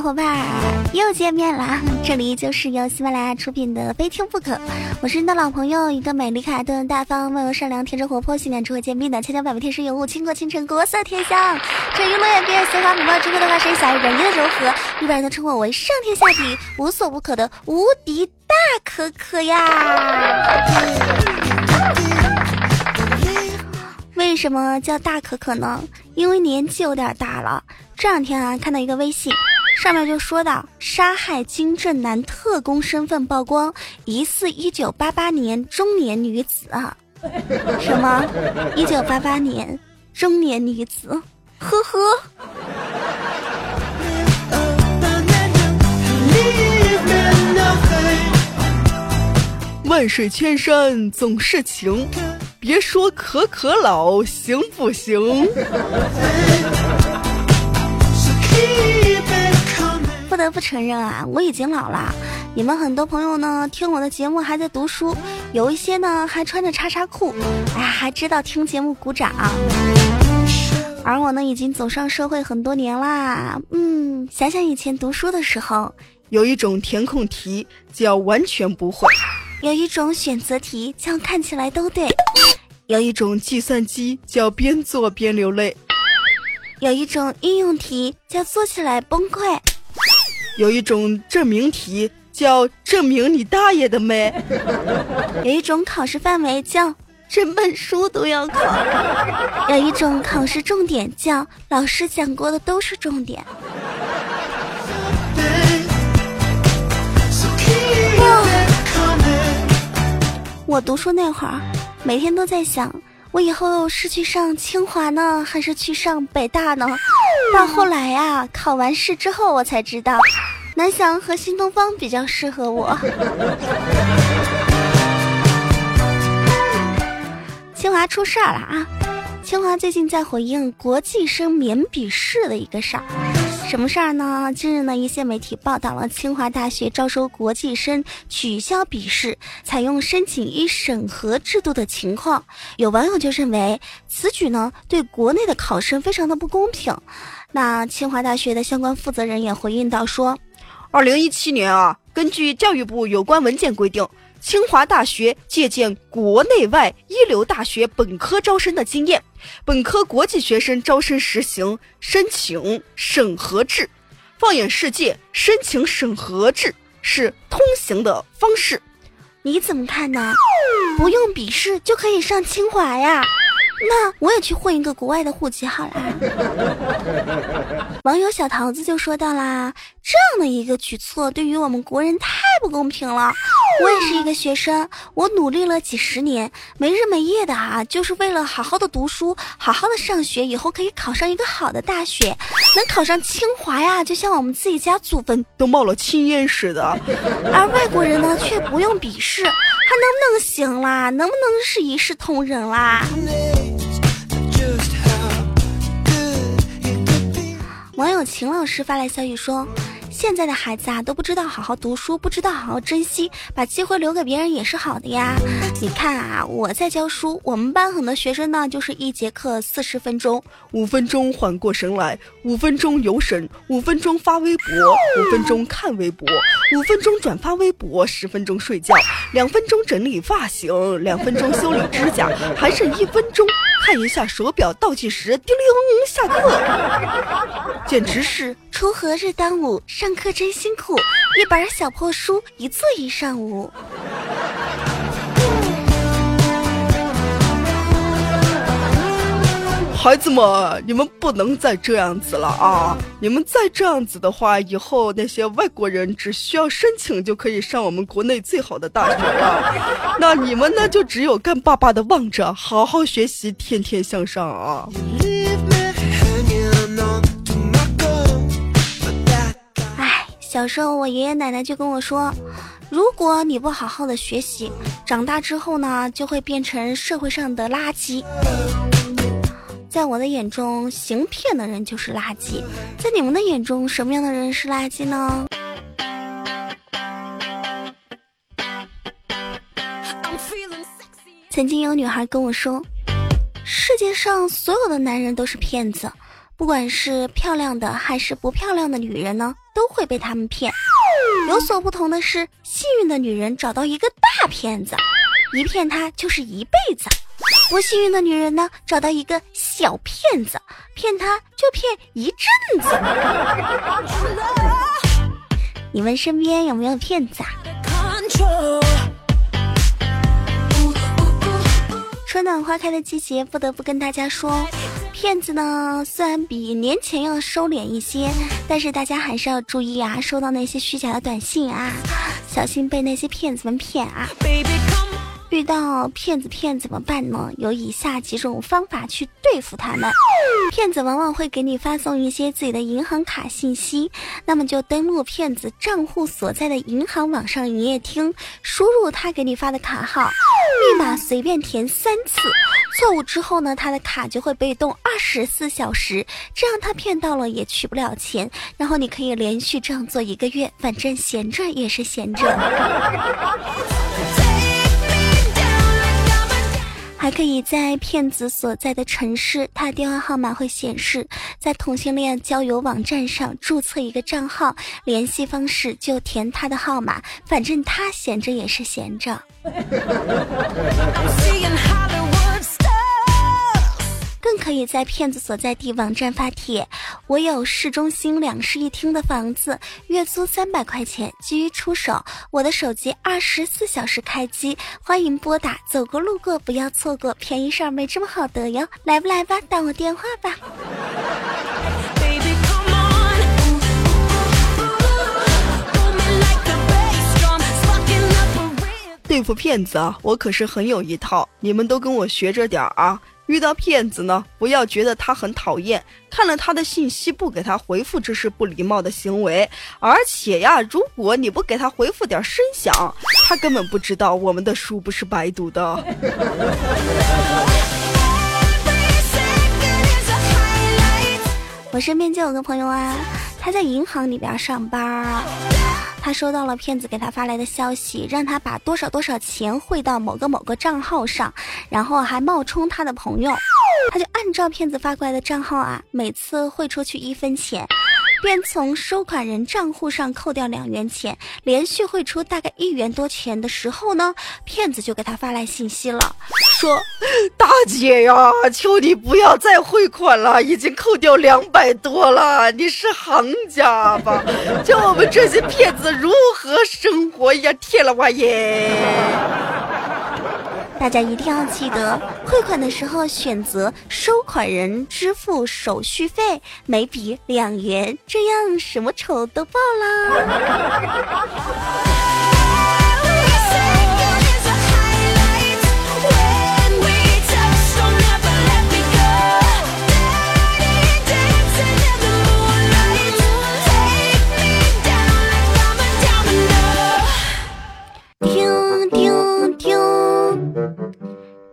小伙伴又见面啦！这里就是由喜马拉雅出品的《非听不可》，我是你的老朋友，一个美丽可爱、顿大方、温柔善良、天真活泼、性感智慧兼并的千娇百媚、天生尤物、倾国倾城、国色天香。这一路演变，鲜花美貌，智慧的化身，小人鱼的柔和，一般人都称我为上天下地无所不可的无敌大可可呀！为什么叫大可可呢？因为年纪有点大了。这两天啊，看到一个微信，上面就说到杀害金正男特工身份曝光，疑似一九八八年中年女子啊。什么？一九八八年中年女子？呵呵。万水千山总是情，别说可可老，行不行？不得不承认啊，我已经老了。你们很多朋友呢，听我的节目还在读书，有一些呢还穿着叉叉裤，哎，还知道听节目鼓掌。而我呢，已经走上社会很多年啦。嗯，想想以前读书的时候，有一种填空题叫完全不会，有一种选择题叫看起来都对，有一种计算机叫边做边流泪。有一种应用题叫做起来崩溃，有一种证明题叫证明你大爷的妹，有一种考试范围叫整本书都要考，有一种考试重点叫老师讲过的都是重点。我读书那会儿，每天都在想。我以后是去上清华呢，还是去上北大呢？到后来呀，考完试之后我才知道，南翔和新东方比较适合我。清华出事儿了啊！清华最近在回应国际生免笔试的一个事儿。什么事儿呢？近日呢，一些媒体报道了清华大学招收国际生取消笔试，采用申请一审核制度的情况。有网友就认为此举呢，对国内的考生非常的不公平。那清华大学的相关负责人也回应到说，二零一七年啊，根据教育部有关文件规定。清华大学借鉴国内外一流大学本科招生的经验，本科国际学生招生实行申请审核制。放眼世界，申请审核制是通行的方式。你怎么看呢？不用笔试就可以上清华呀？那我也去混一个国外的户籍好了。网友小桃子就说到啦，这样的一个举措对于我们国人太不公平了。我也是一个学生，我努力了几十年，没日没夜的啊，就是为了好好的读书，好好的上学，以后可以考上一个好的大学，能考上清华呀，就像我们自己家祖坟都冒了青烟似的。而外国人呢，却不用笔试，还能不能行啦？能不能是一视同仁啦？网友秦老师发来消息说。现在的孩子啊，都不知道好好读书，不知道好好珍惜，把机会留给别人也是好的呀。你看啊，我在教书，我们班很多学生呢，就是一节课四十分钟，五分钟缓过神来，五分钟游神，五分钟发微博，五分钟看微博，五分钟转发微博，十分钟睡觉，两分钟整理发型，两分钟修理指甲，还剩一分钟。看一下手表倒计时，叮铃，下课，简直是锄禾日当午，上课真辛苦，一本小破书一坐一上午。孩子们，你们不能再这样子了啊！你们再这样子的话，以后那些外国人只需要申请就可以上我们国内最好的大学了。那你们呢，就只有干巴巴的望着，好好学习，天天向上啊！小时候我爷爷奶奶就跟我说，如果你不好好的学习，长大之后呢，就会变成社会上的垃圾。在我的眼中，行骗的人就是垃圾。在你们的眼中，什么样的人是垃圾呢？曾经有女孩跟我说，世界上所有的男人都是骗子，不管是漂亮的还是不漂亮的女人呢，都会被他们骗。有所不同的是，幸运的女人找到一个大骗子，一骗她就是一辈子；不幸运的女人呢，找到一个小骗子，骗她就骗一阵子。你们身边有没有骗子啊？春暖花开的季节，不得不跟大家说，骗子呢虽然比年前要收敛一些，但是大家还是要注意啊，收到那些虚假的短信啊，小心被那些骗子们骗啊。遇到骗子骗怎么办呢？有以下几种方法去对付他们。骗子往往会给你发送一些自己的银行卡信息，那么就登录骗子账户所在的银行网上营业厅，输入他给你发的卡号、密码，随便填三次。错误之后呢，他的卡就会被冻二十四小时，这样他骗到了也取不了钱。然后你可以连续这样做一个月，反正闲着也是闲着。还可以在骗子所在的城市，他的电话号码会显示在同性恋交友网站上注册一个账号，联系方式就填他的号码，反正他闲着也是闲着。更可以在骗子所在地网站发帖，我有市中心两室一厅的房子，月租三百块钱，急于出手，我的手机二十四小时开机，欢迎拨打，走过路过不要错过，便宜事儿没这么好得哟，来不来吧，打我电话吧。对付骗子啊，我可是很有一套，你们都跟我学着点儿啊。遇到骗子呢，不要觉得他很讨厌，看了他的信息不给他回复，这是不礼貌的行为。而且呀，如果你不给他回复点声响，他根本不知道我们的书不是白读的。我身边就有个朋友啊，他在银行里边上班啊。他收到了骗子给他发来的消息，让他把多少多少钱汇到某个某个账号上，然后还冒充他的朋友，他就按照骗子发过来的账号啊，每次汇出去一分钱。便从收款人账户上扣掉两元钱，连续汇出大概一元多钱的时候呢，骗子就给他发来信息了，说：“大姐呀，求你不要再汇款了，已经扣掉两百多了，你是行家吧？叫我们这些骗子如何生活呀？天了哇耶！”大家一定要记得，汇款的时候选择收款人支付手续费，每笔两元，这样什么仇都报啦。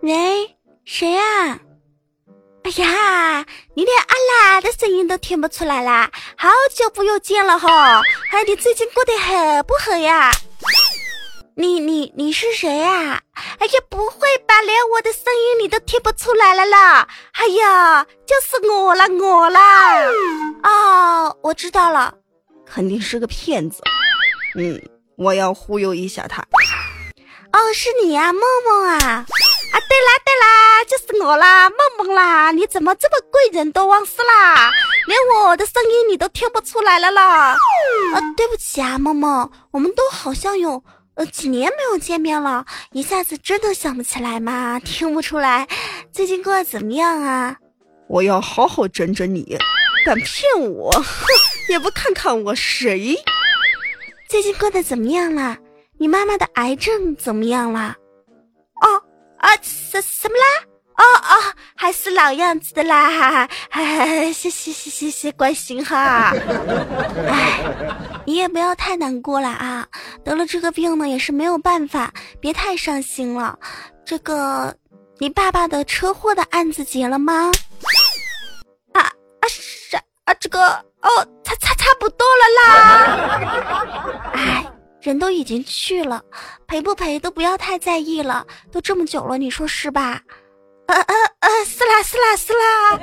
喂，谁呀？哎呀，你连阿兰的声音都听不出来啦！好久不又见了哈，哎，你最近过得好不好呀？你你你是谁呀？哎呀，不会吧，连我的声音你都听不出来了啦！哎呀，就是我啦，我啦！哦，我知道了，肯定是个骗子。嗯，我要忽悠一下他。哦，是你呀，梦梦啊。啊，对啦对啦，就是我啦，梦梦啦！你怎么这么贵人多忘事啦？连我的声音你都听不出来了啦！啊，对不起啊，梦梦，我们都好像有呃几年没有见面了，一下子真的想不起来嘛，听不出来。最近过得怎么样啊？我要好好整整你，敢骗我，哼，也不看看我谁。最近过得怎么样啦？你妈妈的癌症怎么样啦？哦。啊，什什么啦？哦哦，还是老样子的啦，哈哈谢谢谢谢谢关心哈。哎，你也不要太难过了啊，得了这个病呢也是没有办法，别太伤心了。这个，你爸爸的车祸的案子结了吗？啊啊是啊，这个哦，差差差不多了啦。哎。人都已经去了，赔不赔都不要太在意了，都这么久了，你说是吧？呃呃呃！撕啦撕啦撕啦！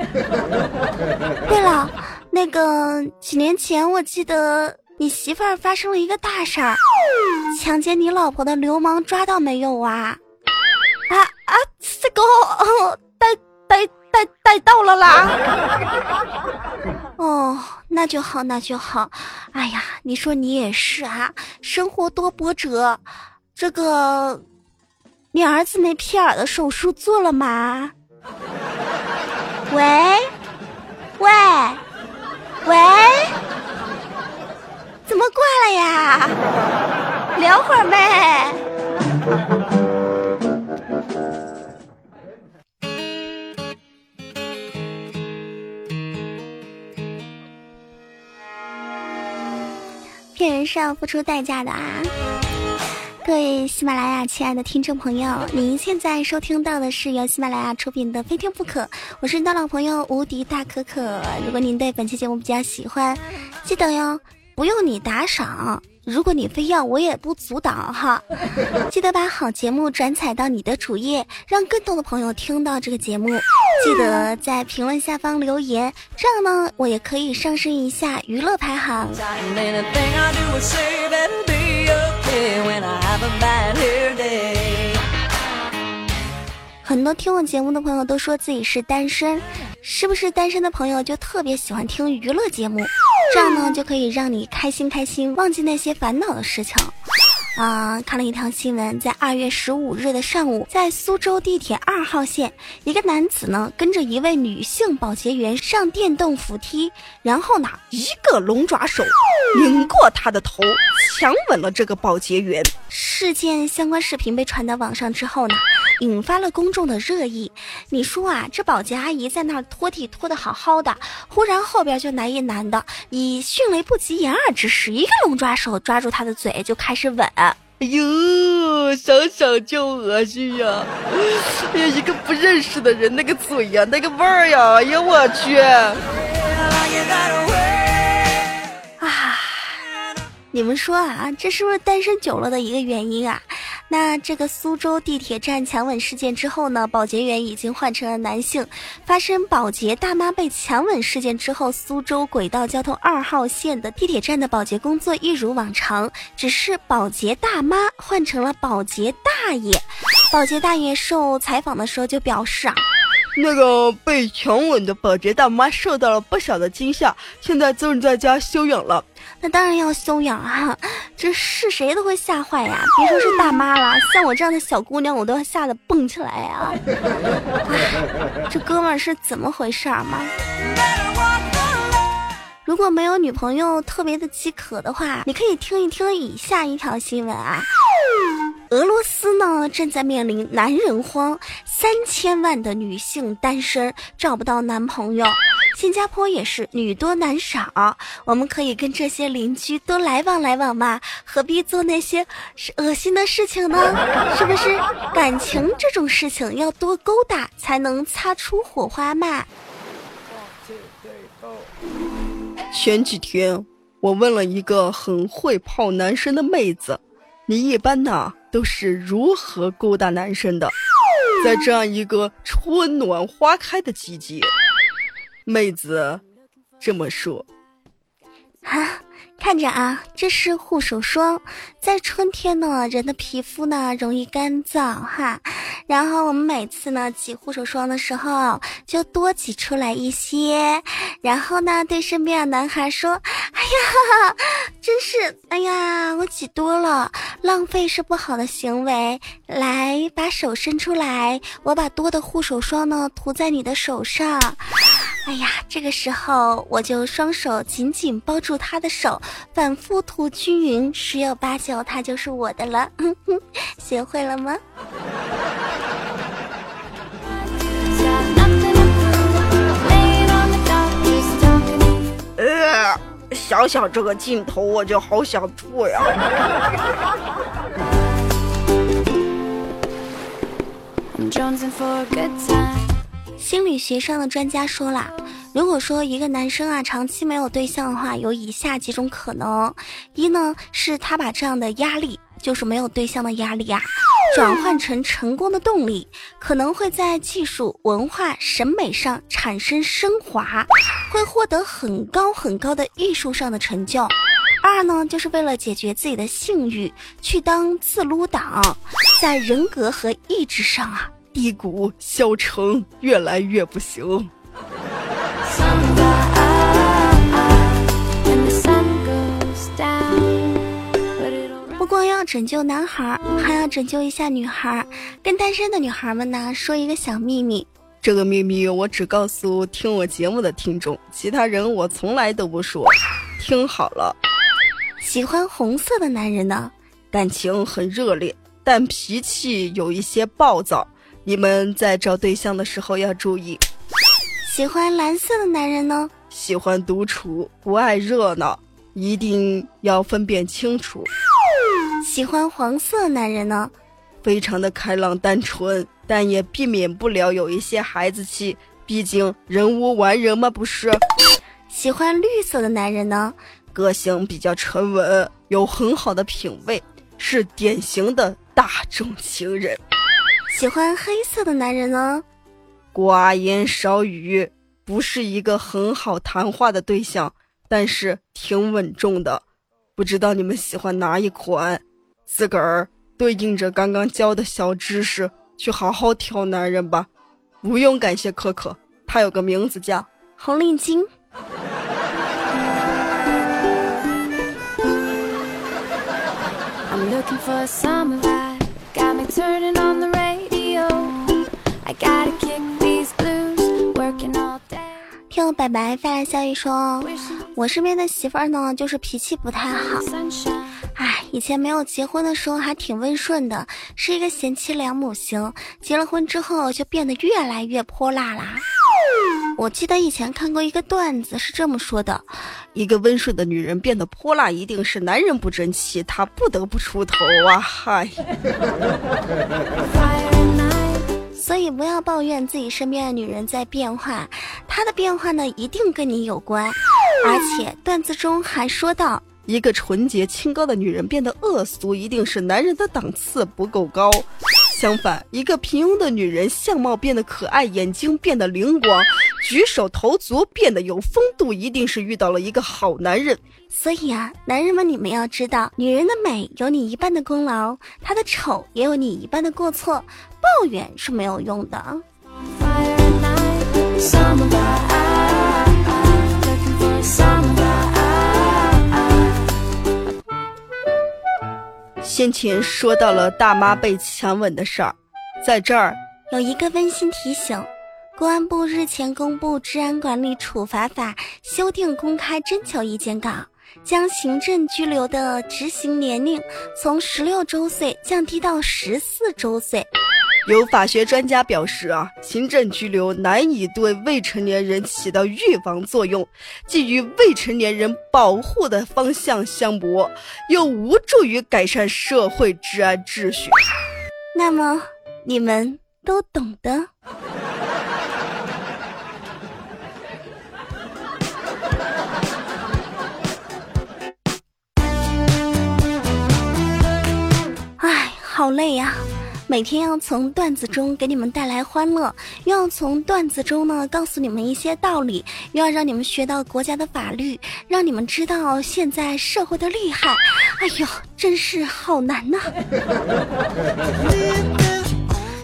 对了，那个几年前我记得你媳妇儿发生了一个大事儿，强奸你老婆的流氓抓到没有啊？啊啊！这个逮逮逮逮到了啦！那就好，那就好。哎呀，你说你也是啊，生活多波折。这个。你儿子那劈耳的手术做了吗？喂，喂，喂，怎么挂了呀？聊会儿呗。人是要付出代价的啊！各位喜马拉雅亲爱的听众朋友，您现在收听到的是由喜马拉雅出品的《非听不可》，我是你的老朋友无敌大可可。如果您对本期节目比较喜欢，记得哟，不用你打赏，如果你非要，我也不阻挡哈。记得把好节目转载到你的主页，让更多的朋友听到这个节目。记得在评论下方留言，这样呢，我也可以上升一下娱乐排行。很多听我节目的朋友都说自己是单身，是不是单身的朋友就特别喜欢听娱乐节目？这样呢就可以让你开心开心，忘记那些烦恼的事情。啊，看了一条新闻，在二月十五日的上午，在苏州地铁二号线，一个男子呢跟着一位女性保洁员上电动扶梯，然后呢一个龙爪手拧过她的头，强吻了这个保洁员。事件相关视频被传到网上之后呢，引发了公众的热议。你说啊，这保洁阿姨在那儿拖地拖得好好的，忽然后边就来一男的，以迅雷不及掩耳之势，一个龙抓手抓住她的嘴就开始吻。哎呦，想想就恶心呀！哎呀，一个不认识的人，那个嘴呀，那个味儿呀，哎呀，我去！啊，你们说啊，这是不是单身久了的一个原因啊？那这个苏州地铁站强吻事件之后呢，保洁员已经换成了男性。发生保洁大妈被强吻事件之后，苏州轨道交通二号线的地铁站的保洁工作一如往常，只是保洁大妈换成了保洁大爷。保洁大爷受采访的时候就表示啊。那个被强吻的保洁大妈受到了不小的惊吓，现在正在家休养了。那当然要休养啊，这是谁都会吓坏呀！别说是大妈了，像我这样的小姑娘，我都要吓得蹦起来呀！这哥们儿是怎么回事儿吗？如果没有女朋友特别的饥渴的话，你可以听一听以下一条新闻啊。俄罗斯呢正在面临男人荒，三千万的女性单身找不到男朋友。新加坡也是女多男少，我们可以跟这些邻居多来往来往嘛，何必做那些恶心的事情呢？是不是？感情这种事情要多勾搭才能擦出火花嘛。前几天我问了一个很会泡男生的妹子，你一般呢都是如何勾搭男生的？在这样一个春暖花开的季节，妹子这么说。啊。看着啊，这是护手霜，在春天呢，人的皮肤呢容易干燥哈，然后我们每次呢挤护手霜的时候，就多挤出来一些，然后呢对身边的男孩说：“哎呀，真是，哎呀，我挤多了，浪费是不好的行为。来，把手伸出来，我把多的护手霜呢涂在你的手上。”哎呀，这个时候我就双手紧紧包住他的手，反复涂均匀，十有八九他就是我的了。学会了吗？呃，想想这个镜头，我就好想吐呀。心理学上的专家说了，如果说一个男生啊长期没有对象的话，有以下几种可能：一呢是他把这样的压力，就是没有对象的压力啊，转换成成功的动力，可能会在技术、文化、审美上产生升华，会获得很高很高的艺术上的成就。二呢，就是为了解决自己的性欲，去当自撸党，在人格和意志上啊，低谷消沉，越来越不行。不光要拯救男孩，还要拯救一下女孩。跟单身的女孩们呢，说一个小秘密。这个秘密我只告诉听我节目的听众，其他人我从来都不说。听好了。喜欢红色的男人呢，感情很热烈，但脾气有一些暴躁。你们在找对象的时候要注意。喜欢蓝色的男人呢，喜欢独处，不爱热闹，一定要分辨清楚。喜欢黄色男人呢，非常的开朗单纯，但也避免不了有一些孩子气，毕竟人无完人嘛，不是？喜欢绿色的男人呢？个性比较沉稳，有很好的品味，是典型的大众情人。喜欢黑色的男人呢？寡言少语，不是一个很好谈话的对象，但是挺稳重的。不知道你们喜欢哪一款？自个儿对应着刚刚教的小知识去好好挑男人吧。不用感谢可可，他有个名字叫红领巾。听我白白发来消息说，我身边的媳妇儿呢，就是脾气不太好。哎，以前没有结婚的时候还挺温顺的，是一个贤妻良母型。结了婚之后就变得越来越泼辣啦。我记得以前看过一个段子，是这么说的：一个温顺的女人变得泼辣，一定是男人不争气，她不得不出头啊！嗨，所以不要抱怨自己身边的女人在变化，她的变化呢，一定跟你有关。而且段子中还说到，一个纯洁清高的女人变得恶俗，一定是男人的档次不够高。相反，一个平庸的女人相貌变得可爱，眼睛变得灵光，举手投足变得有风度，一定是遇到了一个好男人。所以啊，男人们，你们要知道，女人的美有你一半的功劳，她的丑也有你一半的过错，抱怨是没有用的。先前说到了大妈被强吻的事儿，在这儿有一个温馨提醒：公安部日前公布《治安管理处罚法》修订公开征求意见稿，将行政拘留的执行年龄从十六周岁降低到十四周岁。有法学专家表示啊，行政拘留难以对未成年人起到预防作用，既与未成年人保护的方向相悖，又无助于改善社会治安秩序。那么，你们都懂的。哎，好累呀。每天要从段子中给你们带来欢乐，又要从段子中呢告诉你们一些道理，又要让你们学到国家的法律，让你们知道现在社会的厉害。哎呦，真是好难呐！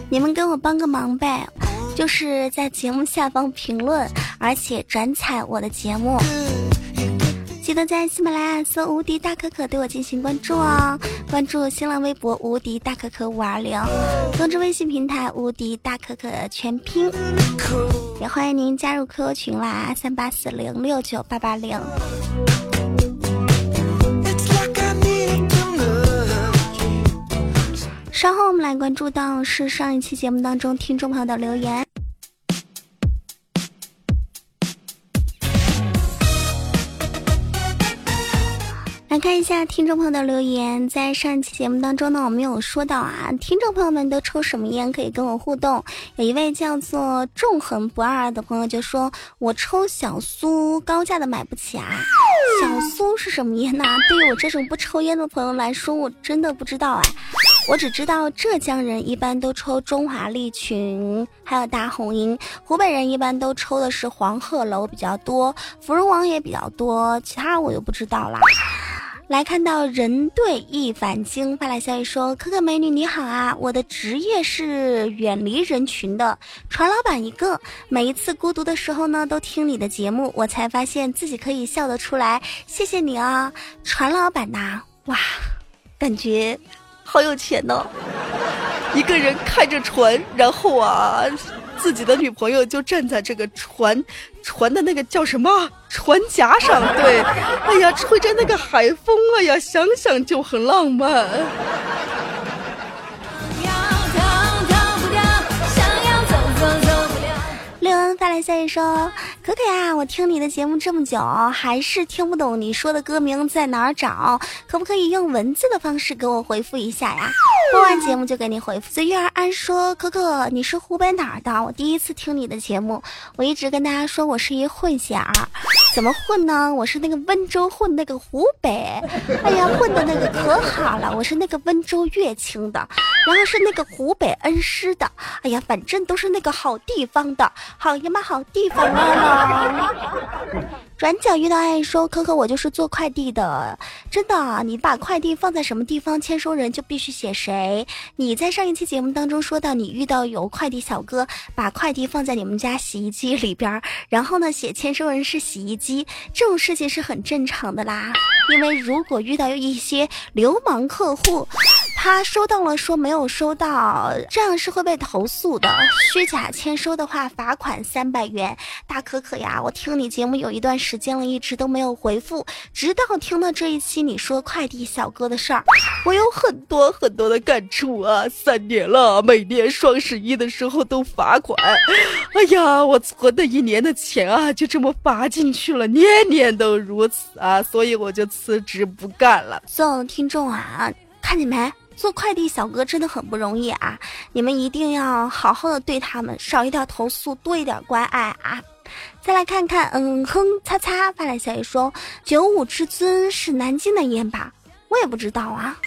你们给我帮个忙呗，就是在节目下方评论，而且转采我的节目。记得在喜马拉雅搜“无敌大可可”对我进行关注哦，关注新浪微博“无敌大可可五二零”，通知微信平台“无敌大可可”全拼，也欢迎您加入 QQ 群啦，三八四零六九八八零。稍后我们来关注到是上一期节目当中听众朋友的留言。来看一下听众朋友的留言，在上一期节目当中呢，我们有说到啊，听众朋友们都抽什么烟可以跟我互动。有一位叫做纵横不二的朋友就说：“我抽小苏，高价的买不起啊。”小苏是什么烟呢？对于我这种不抽烟的朋友来说，我真的不知道哎。我只知道浙江人一般都抽中华利群，还有大红鹰；湖北人一般都抽的是黄鹤楼比较多，芙蓉王也比较多，其他我就不知道啦。来看到人对一返京发来消息说：“可可美女你好啊，我的职业是远离人群的船老板一个。每一次孤独的时候呢，都听你的节目，我才发现自己可以笑得出来。谢谢你啊，船老板呐！哇，感觉好有钱呢。一个人开着船，然后啊。”自己的女朋友就站在这个船，船的那个叫什么船夹上，对，哎呀，吹着那个海风，哎呀，想想就很浪漫。六恩发来下一首：“可可呀，我听你的节目这么久，还是听不懂你说的歌名在哪儿找，可不可以用文字的方式给我回复一下呀？播完节目就给你回复。”随遇而安说：“可可，你是湖北哪儿的？我第一次听你的节目，我一直跟大家说我是一混血儿，怎么混呢？我是那个温州混那个湖北，哎呀，混的那个可好了，我是那个温州乐清的，然后是那个湖北恩施的，哎呀，反正都是那个好地方的。”好呀嘛，好地方啊！转角遇到爱说：“可可，我就是做快递的，真的。你把快递放在什么地方，签收人就必须写谁。你在上一期节目当中说到，你遇到有快递小哥把快递放在你们家洗衣机里边，然后呢写签收人是洗衣机，这种事情是很正常的啦。因为如果遇到有一些流氓客户。”他收到了，说没有收到，这样是会被投诉的。虚假签收的话，罚款三百元。大可可呀，我听你节目有一段时间了，一直都没有回复，直到听到这一期你说快递小哥的事儿，我有很多很多的感触啊。三年了，每年双十一的时候都罚款，哎呀，我存的一年的钱啊，就这么罚进去了，年年都如此啊，所以我就辞职不干了。所有的听众啊，看见没？做快递小哥真的很不容易啊！你们一定要好好的对他们，少一点投诉，多一点关爱啊！再来看看，嗯哼，擦擦发来消息说，九五至尊是南京的烟吧？我也不知道啊。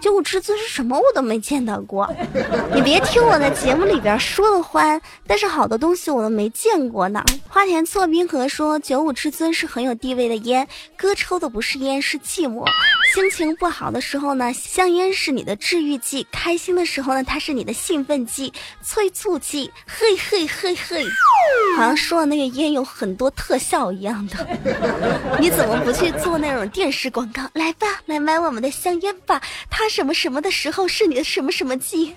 九五至尊是什么？我都没见到过。你别听我在节目里边说的欢，但是好多东西我都没见过呢。花田错冰河说，九五至尊是很有地位的烟，哥抽的不是烟，是寂寞。心情不好的时候呢，香烟是你的治愈剂；开心的时候呢，它是你的兴奋剂、催促剂。嘿嘿嘿嘿，好像说的那个烟有很多特效一样的。你怎么不去做那种电视广告？来吧，来买我们的香烟。他什么什么的时候是你的什么什么剂？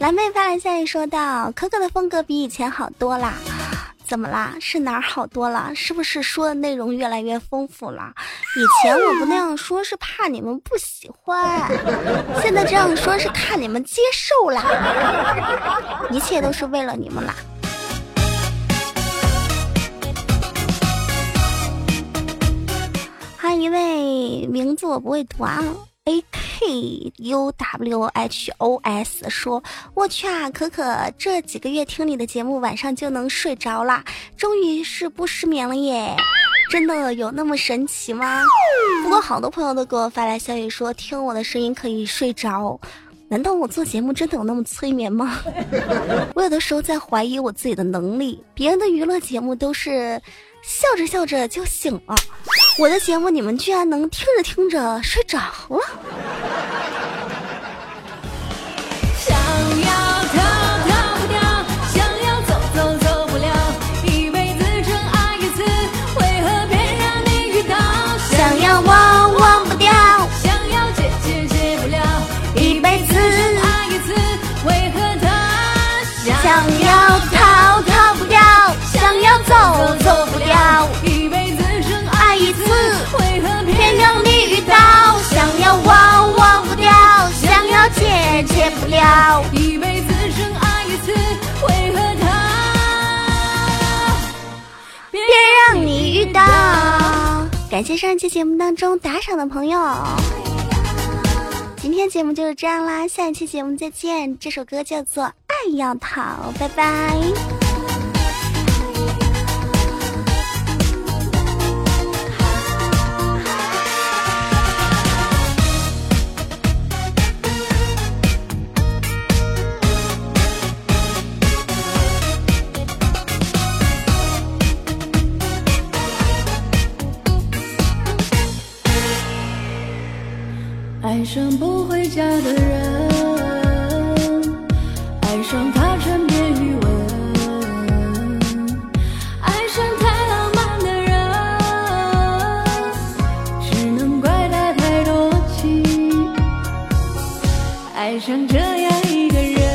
蓝妹发来消息说道：“可可的风格比以前好多啦，怎么啦？是哪儿好多了？是不是说的内容越来越丰富了？以前我不那样说，是怕你们不喜欢；现在这样说，是看你们接受啦。一切都是为了你们啦。”一位名字我不会读啊。A K U W H O S 说：“我去啊，可可这几个月听你的节目，晚上就能睡着啦，终于是不失眠了耶！真的有那么神奇吗？不过好多朋友都给我发来消息说，听我的声音可以睡着，难道我做节目真的有那么催眠吗？我有的时候在怀疑我自己的能力，别人的娱乐节目都是。”笑着笑着就醒了，我的节目你们居然能听着听着睡着了。一辈子深爱一次，为何他别让你遇到？感谢上期节目当中打赏的朋友，今天节目就是这样啦，下一期节目再见。这首歌叫做《爱要逃》，拜拜。上不回家的人，爱上他枕边余温，爱上太浪漫的人，只能怪他太多情，爱上这样一个人。